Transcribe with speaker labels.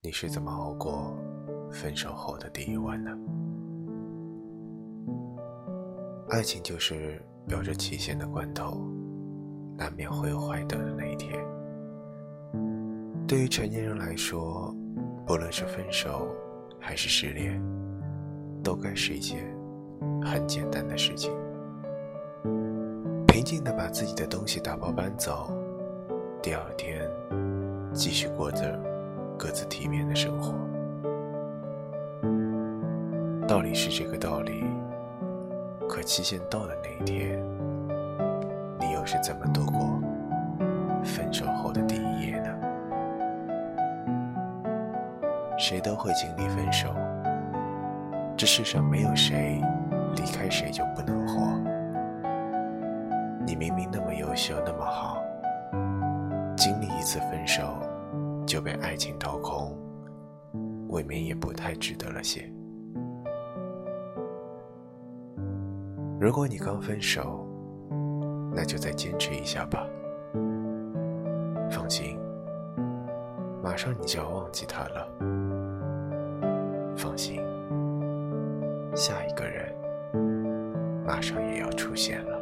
Speaker 1: 你是怎么熬过分手后的第一晚呢？爱情就是标着期限的关头，难免会有坏掉的那一天。对于成年人来说，不论是分手还是失恋，都该是一件很简单的事情。平静的把自己的东西打包搬走，第二天继续过着各自体面的生活。道理是这个道理，可期限到的那一天，你又是怎么度过分手后的第一夜呢？谁都会经历分手，这世上没有谁离开谁就不能活。你明明那么优秀，那么好，经历一次分手就被爱情掏空，未免也不太值得了些。如果你刚分手，那就再坚持一下吧。放心，马上你就要忘记他了。放心，下一个人马上也要出现了。